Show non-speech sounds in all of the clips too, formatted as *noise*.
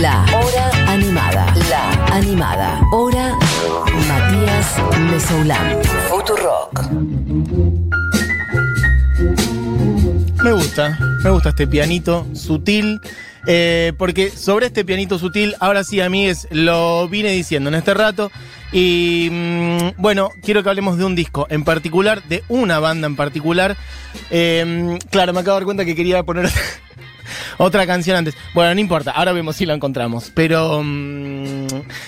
La Hora Animada. La Animada. Hora Matías Mesoulán. Futurock. Me gusta, me gusta este pianito sutil. Eh, porque sobre este pianito sutil, ahora sí, amigues, lo vine diciendo en este rato. Y mm, bueno, quiero que hablemos de un disco en particular, de una banda en particular. Eh, claro, me acabo de dar cuenta que quería poner *laughs* otra canción antes. Bueno, no importa, ahora vemos si la encontramos. Pero mm,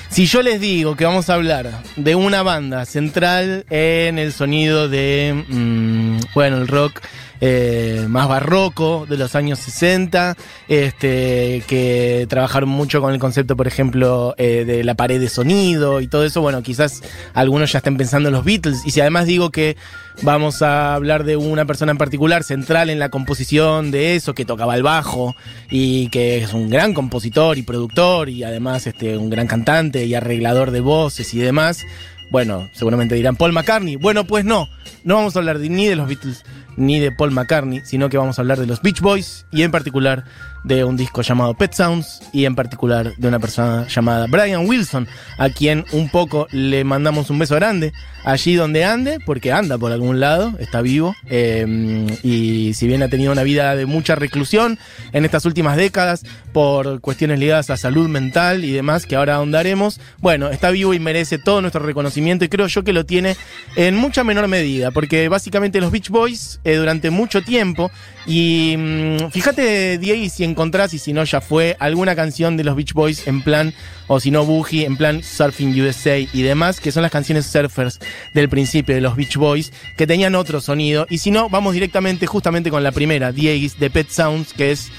si yo les digo que vamos a hablar de una banda central en el sonido de, mm, bueno, el rock eh, más barroco de los años 60, este, que trabajaron mucho con el concepto, por ejemplo, eh, de la pared de sonido y todo eso, bueno, quizás algunos ya estén pensando en los Beatles. Y si además digo que vamos a hablar de una persona en particular central en la composición de eso, que tocaba el bajo y que es un gran compositor y productor y además este, un gran cantante y arreglador de voces y demás. Bueno, seguramente dirán Paul McCartney. Bueno, pues no, no vamos a hablar ni de los Beatles ni de Paul McCartney, sino que vamos a hablar de los Beach Boys y en particular de un disco llamado Pet Sounds y en particular de una persona llamada Brian Wilson, a quien un poco le mandamos un beso grande allí donde ande, porque anda por algún lado, está vivo, eh, y si bien ha tenido una vida de mucha reclusión en estas últimas décadas por cuestiones ligadas a salud mental y demás, que ahora ahondaremos, bueno, está vivo y merece todo nuestro reconocimiento y creo yo que lo tiene en mucha menor medida, porque básicamente los Beach Boys eh, durante mucho tiempo, y mm, fíjate, Diego, si encontrás, y si no ya fue, alguna canción de los Beach Boys en plan, o si no Boogie, en plan Surfing USA y demás, que son las canciones surfers del principio de los Beach Boys, que tenían otro sonido, y si no, vamos directamente justamente con la primera, Diego, de Pet Sounds, que es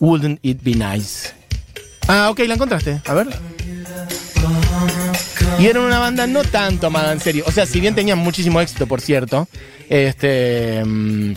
Wouldn't It Be Nice. Ah, ok, la encontraste. A ver. Y eran una banda no tan tomada en serio. O sea, si bien tenían muchísimo éxito, por cierto. Este. mm,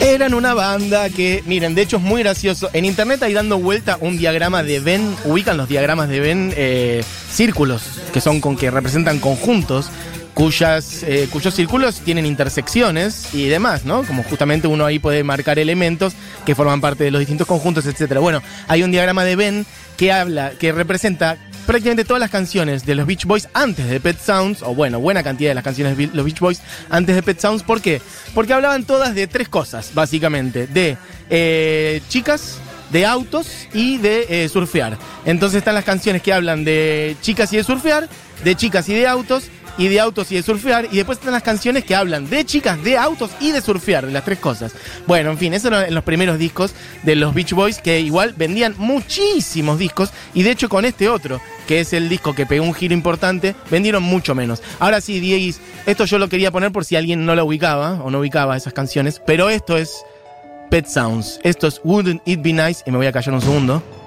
Eran una banda que, miren, de hecho es muy gracioso. En internet hay dando vuelta un diagrama de Venn. Ubican los diagramas de Venn eh, círculos, que son con que representan conjuntos. Cuyas, eh, cuyos círculos tienen intersecciones y demás, ¿no? Como justamente uno ahí puede marcar elementos que forman parte de los distintos conjuntos, etcétera. Bueno, hay un diagrama de Venn que habla, que representa prácticamente todas las canciones de los Beach Boys antes de Pet Sounds, o bueno, buena cantidad de las canciones de los Beach Boys antes de Pet Sounds. ¿Por qué? Porque hablaban todas de tres cosas, básicamente. De eh, chicas, de autos y de eh, surfear. Entonces están las canciones que hablan de chicas y de surfear, de chicas y de autos, y de autos y de surfear. Y después están las canciones que hablan de chicas, de autos y de surfear, de las tres cosas. Bueno, en fin, eso eran los primeros discos de los Beach Boys, que igual vendían muchísimos discos. Y de hecho con este otro, que es el disco que pegó un giro importante, vendieron mucho menos. Ahora sí, Dieguis, esto yo lo quería poner por si alguien no lo ubicaba o no ubicaba esas canciones, pero esto es Pet Sounds. Esto es Wouldn't It Be Nice, y me voy a callar un segundo.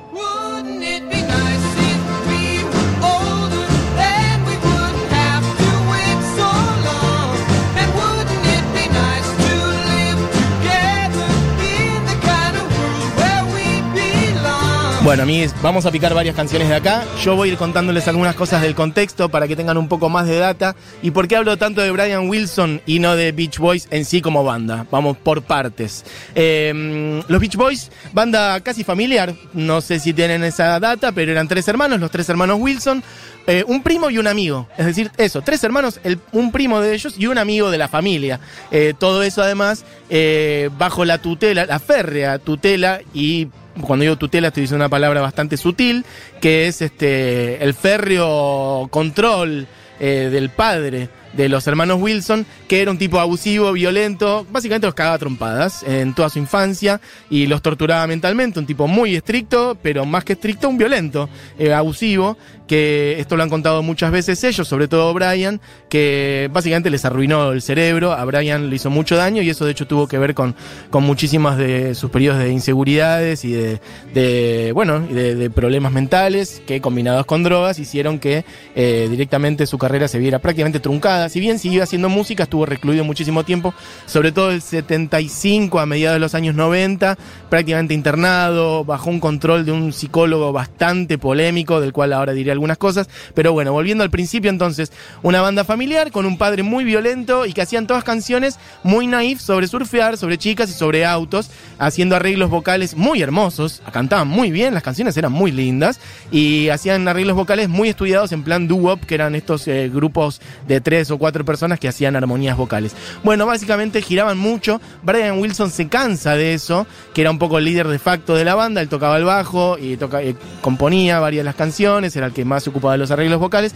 Bueno, amigos, vamos a picar varias canciones de acá. Yo voy a ir contándoles algunas cosas del contexto para que tengan un poco más de data. ¿Y por qué hablo tanto de Brian Wilson y no de Beach Boys en sí como banda? Vamos por partes. Eh, los Beach Boys, banda casi familiar, no sé si tienen esa data, pero eran tres hermanos, los tres hermanos Wilson. eh, un primo y un amigo. Es decir, eso, tres hermanos, un primo de ellos y un amigo de la familia. Eh, todo eso además eh, bajo la tutela, la férrea tutela y cuando digo tutela estoy diciendo una palabra bastante sutil, que es este el férreo control eh, del padre de los hermanos Wilson, que era un tipo abusivo, violento, básicamente los cagaba trompadas en toda su infancia y los torturaba mentalmente, un tipo muy estricto, pero más que estricto, un violento, eh, abusivo, que esto lo han contado muchas veces ellos, sobre todo Brian, que básicamente les arruinó el cerebro, a Brian le hizo mucho daño y eso de hecho tuvo que ver con, con muchísimas de sus periodos de inseguridades y de, bueno, de, de problemas mentales que combinados con drogas hicieron que eh, directamente su carrera se viera prácticamente truncada. Si bien siguió haciendo música, estuvo recluido muchísimo tiempo, sobre todo el 75 a mediados de los años 90, prácticamente internado, bajo un control de un psicólogo bastante polémico, del cual ahora diré algunas cosas. Pero bueno, volviendo al principio entonces, una banda familiar con un padre muy violento y que hacían todas canciones muy naif sobre surfear, sobre chicas y sobre autos, haciendo arreglos vocales muy hermosos, cantaban muy bien, las canciones eran muy lindas y hacían arreglos vocales muy estudiados en plan doo-wop, que eran estos eh, grupos de tres o cuatro personas que hacían armonías vocales. Bueno, básicamente giraban mucho, Brian Wilson se cansa de eso, que era un poco el líder de facto de la banda, él tocaba el bajo y toca- eh, componía varias de las canciones, era el que más se ocupaba de los arreglos vocales.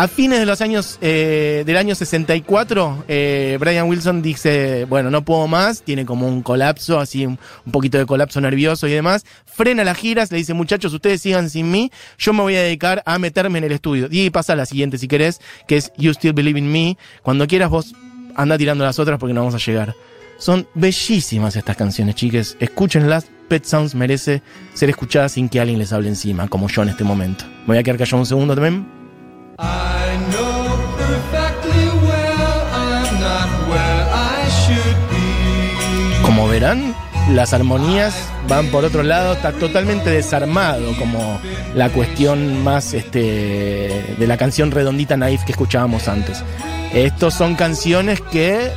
A fines de los años eh, del año 64, eh, Brian Wilson dice, bueno, no puedo más, tiene como un colapso, así un, poquito de colapso nervioso y demás, frena las giras, le dice, muchachos, ustedes sigan sin mí, yo me voy a dedicar a meterme en el estudio. Y pasa a la siguiente si querés, que es You Still Believe in Me, cuando quieras vos anda tirando las otras porque no vamos a llegar. Son bellísimas estas canciones, chiques, escúchenlas, Pet Sounds merece ser escuchada sin que alguien les hable encima, como yo en este momento. Me voy a quedar callado un segundo también. I las armonías van por otro lado, está totalmente desarmado como la cuestión más este, de la canción redondita naif que escuchábamos antes. Estos son canciones que,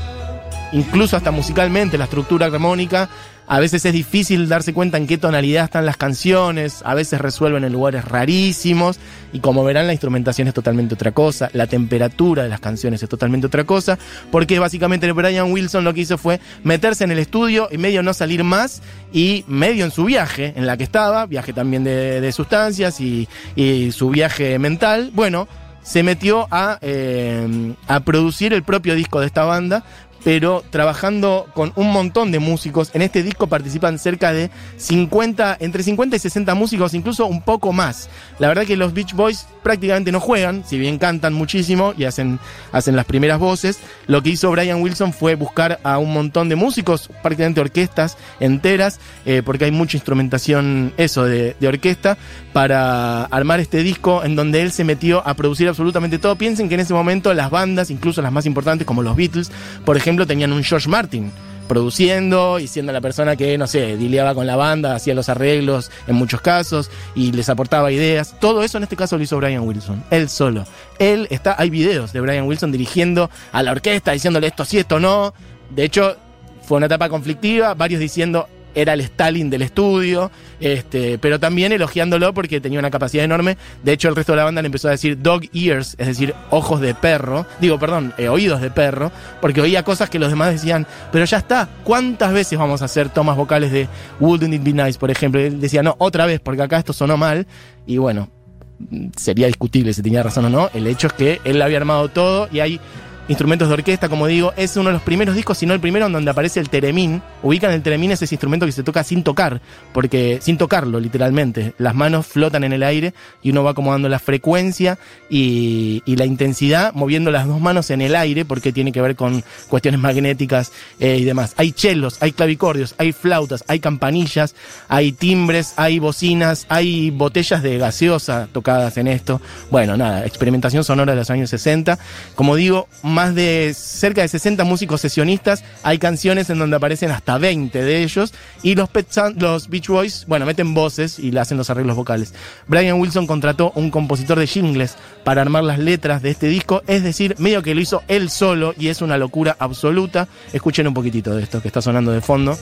incluso hasta musicalmente, la estructura armónica, a veces es difícil darse cuenta en qué tonalidad están las canciones, a veces resuelven en lugares rarísimos, y como verán la instrumentación es totalmente otra cosa, la temperatura de las canciones es totalmente otra cosa, porque básicamente Brian Wilson lo que hizo fue meterse en el estudio y medio no salir más, y medio en su viaje en la que estaba, viaje también de, sustancias y, y su viaje mental, bueno, se metió a, eh, a producir el propio disco de esta banda, pero trabajando con un montón de músicos. En este disco participan cerca de 50, entre 50 y 60 músicos, incluso un poco más. La verdad que los Beach Boys prácticamente no juegan, si bien cantan muchísimo y hacen, hacen las primeras voces. Lo que hizo Brian Wilson fue buscar a un montón de músicos, prácticamente orquestas enteras, eh, porque hay mucha instrumentación, eso, de, de orquesta, para armar este disco en donde él se metió a producir absolutamente todo. Piensen que en ese momento las bandas, incluso las más importantes como los Beatles, por ejemplo, tenían un George Martin produciendo y siendo la persona que, no sé, dileaba con la banda, hacía los arreglos en muchos casos y les aportaba ideas. Todo eso en este caso lo hizo Brian Wilson, él solo. Él está, hay videos de Brian Wilson dirigiendo a la orquesta, diciéndole esto sí, esto no. De hecho, fue una etapa conflictiva, varios diciendo era el Stalin del estudio, este, pero también elogiándolo porque tenía una capacidad enorme. De hecho, el resto de la banda le empezó a decir dog ears, es decir, ojos de perro. Digo, perdón, eh, oídos de perro, porque oía cosas que los demás decían, pero ya está, ¿cuántas veces vamos a hacer tomas vocales de Wouldn't It Be Nice, por ejemplo? Y él decía, no, otra vez, porque acá esto sonó mal. Y bueno, sería discutible si tenía razón o no. El hecho es que él había armado todo y hay instrumentos de orquesta, como digo, es uno de los primeros discos, si no el primero, en donde aparece el teremín. Ubican el teremín, es ese instrumento que se toca sin tocar, porque sin tocarlo, literalmente. Las manos flotan en el aire y uno va acomodando la frecuencia y, la intensidad, moviendo las dos manos en el aire, porque tiene que ver con cuestiones magnéticas eh, y demás. Hay chelos, hay clavicordios, hay flautas, hay campanillas, hay timbres, hay bocinas, hay botellas de gaseosa tocadas en esto. Bueno, nada, experimentación sonora de los años 60. Como digo, más de cerca de 60 músicos sesionistas. Hay canciones en donde aparecen hasta 20 de ellos. Y los, los Beach Boys, bueno, meten voces y le hacen los arreglos vocales. Brian Wilson contrató un compositor de jingles para armar las letras de este disco. Es decir, medio que lo hizo él solo y es una locura absoluta. Escuchen un poquitito de esto que está sonando de fondo.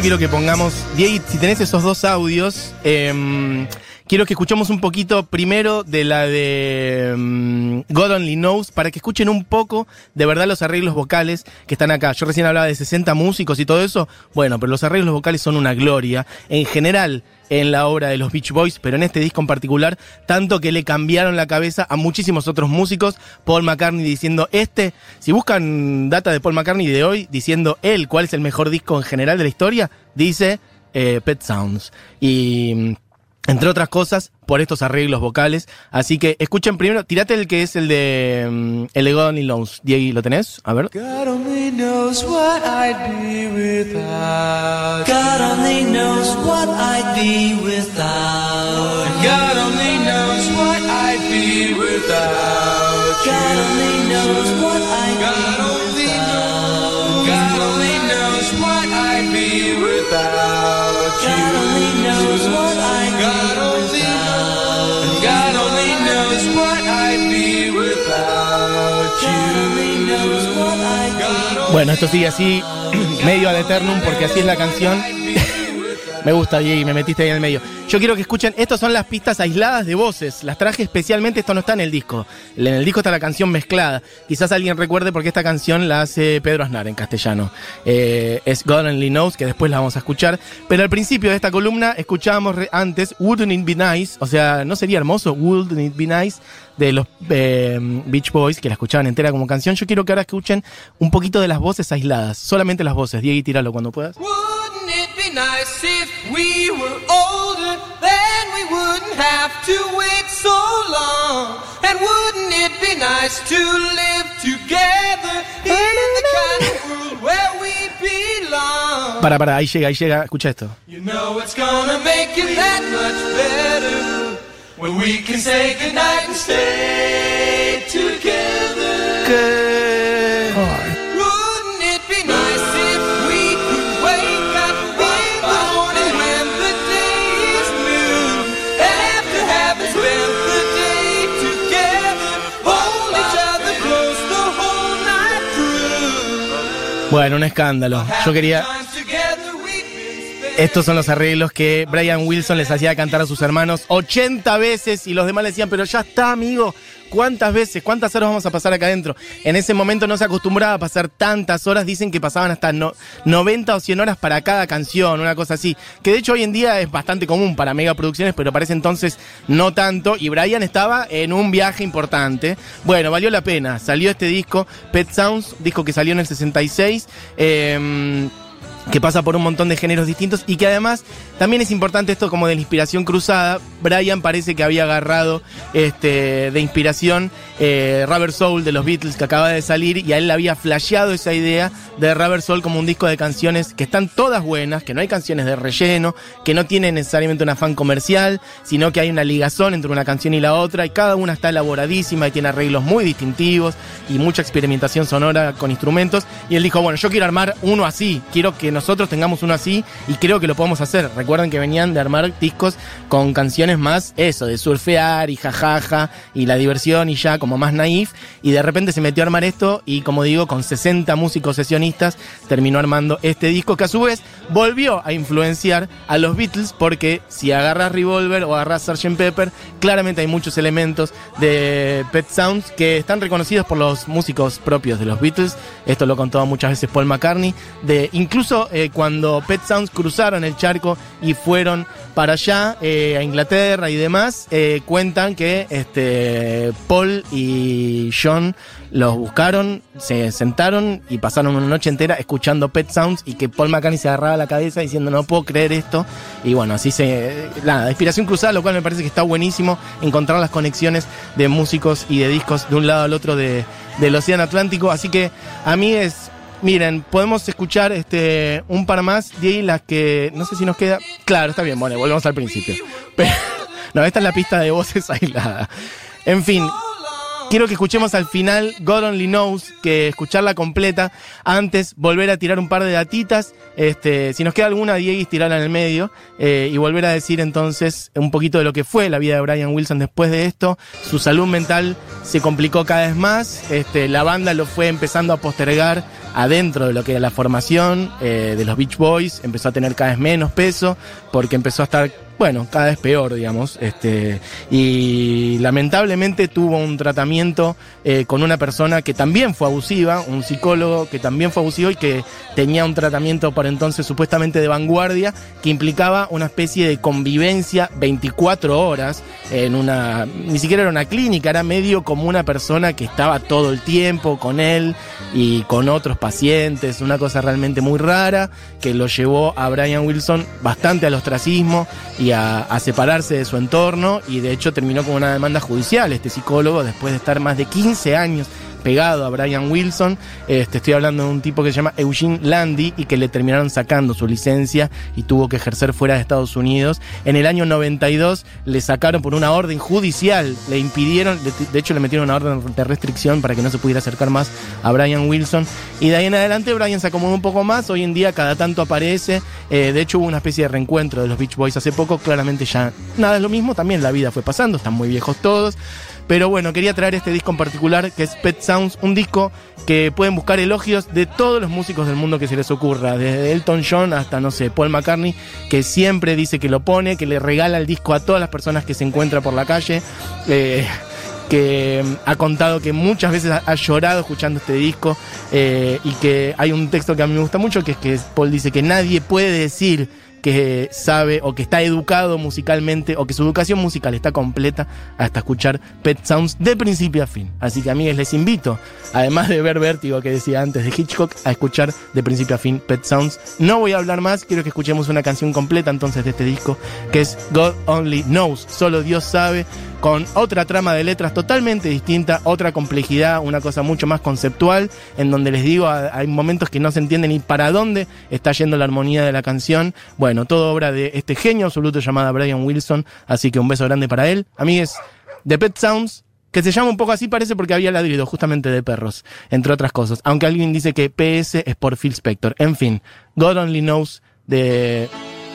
Quiero que pongamos, Diego, si tenés esos dos audios, em, quiero que escuchemos un poquito primero de la de em, God Only Knows, para que escuchen un poco de verdad los arreglos vocales que están acá. Yo recién hablaba de 60 músicos y todo eso, bueno, pero los arreglos vocales son una gloria. En general, en la obra de los Beach Boys, pero en este disco en particular, tanto que le cambiaron la cabeza a muchísimos otros músicos. Paul McCartney diciendo, este, si buscan data de Paul McCartney de hoy, diciendo él cuál es el mejor disco en general de la historia, dice eh, Pet Sounds. Y mm, Entre otras cosas, por estos arreglos vocales. Así que escuchen primero, tirate el que es el de mm, el de Only Knows. Diego, ¿lo tenés? A ver. God only knows what I'd be without. God only knows what I'd be without. God only knows what I'd be without God only knows what I'd be without. Bueno, esto sigue así, *clears throat* medio ad eternum, porque así es la canción. Me gusta, Diego, me metiste ahí en el medio. Yo quiero que escuchen, estas son las pistas aisladas de voces. Las traje especialmente, esto no está en el disco. En el disco está la canción mezclada. Quizás alguien recuerde porque esta canción la hace Pedro Aznar en castellano. Eh, es God Only Knows, que después la vamos a escuchar. Pero al principio de esta columna escuchábamos antes Wouldn't It Be Nice, o sea, ¿no sería hermoso? Wouldn't It Be Nice de los eh, Beach Boys, que la escuchaban entera como canción. Yo quiero que ahora escuchen un poquito de las voces aisladas, solamente las voces. Diego, tíralo cuando puedas. Wouldn't it be nice if we were older? Then we wouldn't have to wait so long. And wouldn't it be nice to live together in the kind of world where we belong? Para, para, ahí llega, ahí llega, escucha esto. You know it's gonna make it that much better when we can say goodnight and stay together. Wouldn't Bueno, un escándalo. Yo quería... Estos son los arreglos que Brian Wilson les hacía cantar a sus hermanos 80 veces y los demás le decían, pero ya está, amigo. ¿Cuántas veces? ¿Cuántas horas vamos a pasar acá adentro? En ese momento no se acostumbraba a pasar tantas horas. Dicen que pasaban hasta no- 90 o 100 horas para cada canción, una cosa así. Que de hecho hoy en día es bastante común para megaproducciones, pero para ese entonces no tanto. Y Brian estaba en un viaje importante. Bueno, valió la pena. Salió este disco, Pet Sounds, disco que salió en el 66. Eh, que pasa por un montón de géneros distintos y que además también es importante esto como de la inspiración cruzada. Brian parece que había agarrado este, de inspiración eh, Rubber Soul de los Beatles que acaba de salir y a él le había flasheado esa idea de Rubber Soul como un disco de canciones que están todas buenas, que no hay canciones de relleno, que no tienen necesariamente un afán comercial, sino que hay una ligazón entre una canción y la otra y cada una está elaboradísima y tiene arreglos muy distintivos y mucha experimentación sonora con instrumentos. Y él dijo, bueno, yo quiero armar uno así, quiero que nosotros tengamos uno así y creo que lo podemos hacer. Recuerden que venían de armar discos con canciones más eso, de surfear y jajaja y la diversión y ya como más naif. Y de repente se metió a armar esto y como digo, con 60 músicos sesionistas terminó armando este disco que a su vez volvió a influenciar a los Beatles porque si agarras Revolver o agarras Sgt. Pepper, claramente hay muchos elementos de Pet Sounds que están reconocidos por los músicos propios de los Beatles. Esto lo contó muchas veces Paul McCartney. De, incluso eh, cuando Pet Sounds cruzaron el charco y fueron para allá, eh, a Inglaterra y demás, eh, cuentan que este, Paul y John los buscaron, se sentaron y pasaron una noche entera escuchando Pet Sounds y que Paul McCartney se agarraba la cabeza diciendo no puedo creer esto. Y bueno, así se... Nada, inspiración cruzada, lo cual me parece que está buenísimo encontrar las conexiones de músicos y de discos de un lado al otro de, del Océano Atlántico. Así que a mí es... Miren, podemos escuchar este un par más de las que no sé si nos queda. Claro, está bien, bueno, volvemos al principio. Pero, *laughs* no, esta es la pista de voces *laughs* aislada. En fin, quiero que escuchemos al final God Only Knows, que escucharla completa. Antes, volver a tirar un par de datitas. Este, si nos queda alguna, Diego, tirarla en el medio. eh, y volver a decir entonces un poquito de lo que fue la vida de Brian Wilson después de esto. Su salud mental se complicó cada vez más. Este, la banda lo fue empezando a postergar adentro de lo que era la formación eh, de los Beach Boys. Empezó a tener cada vez menos peso porque empezó a estar bueno, cada vez peor, digamos. Este, y lamentablemente tuvo un tratamiento eh, con una persona que también fue abusiva, un psicólogo que también fue abusivo y que tenía un tratamiento por entonces supuestamente de vanguardia que implicaba una especie de convivencia 24 horas en una, ni siquiera era una clínica, era medio como una persona que estaba todo el tiempo con él y con otros pacientes, una cosa realmente muy rara que lo llevó a Brian Wilson bastante al ostracismo y a separarse de su entorno y de hecho terminó con una demanda judicial este psicólogo después de estar más de 15 años pegado a Brian Wilson. Este, estoy hablando de un tipo que se llama Eugene Landy y que le terminaron sacando su licencia y tuvo que ejercer fuera de Estados Unidos. En el año 92 le sacaron por una orden judicial, le impidieron, de, de hecho le metieron una orden de restricción para que no se pudiera acercar más a Brian Wilson. Y de ahí en adelante Brian se acomodó un poco más, hoy en día cada tanto aparece, eh, de hecho hubo una especie de reencuentro de los Beach Boys hace poco, claramente ya nada es lo mismo, también la vida fue pasando, están muy viejos todos. Pero bueno, quería traer este disco en particular, que es Pet Sounds, un disco que pueden buscar elogios de todos los músicos del mundo que se les ocurra, desde Elton John hasta, no sé, Paul McCartney, que siempre dice que lo pone, que le regala el disco a todas las personas que se encuentra por la calle. Eh, que ha contado que muchas veces ha, llorado escuchando este disco eh, y que hay un texto que a mí me gusta mucho, que es que Paul dice que nadie puede decir que sabe o que está educado musicalmente o que su educación musical está completa hasta escuchar Pet Sounds de principio a fin. Así que amigos les invito, además de ver Vértigo que decía antes de Hitchcock, a escuchar de principio a fin Pet Sounds. No voy a hablar más, quiero que escuchemos una canción completa entonces de este disco que es God Only Knows, solo Dios sabe con otra trama de letras totalmente distinta, otra complejidad, una cosa mucho más conceptual, en donde les digo, hay momentos que no se entiende ni para dónde está yendo la armonía de la canción. Bueno, todo obra de este genio absoluto llamado Brian Wilson, así que un beso grande para él. Amigues, de Pet Sounds, que se llama un poco así, parece porque había ladrido justamente de perros, entre otras cosas. Aunque alguien dice que PS es por Phil Spector. En fin, God Only Knows de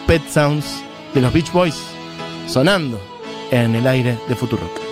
Pet Sounds de los Beach Boys sonando en el aire de Futurock.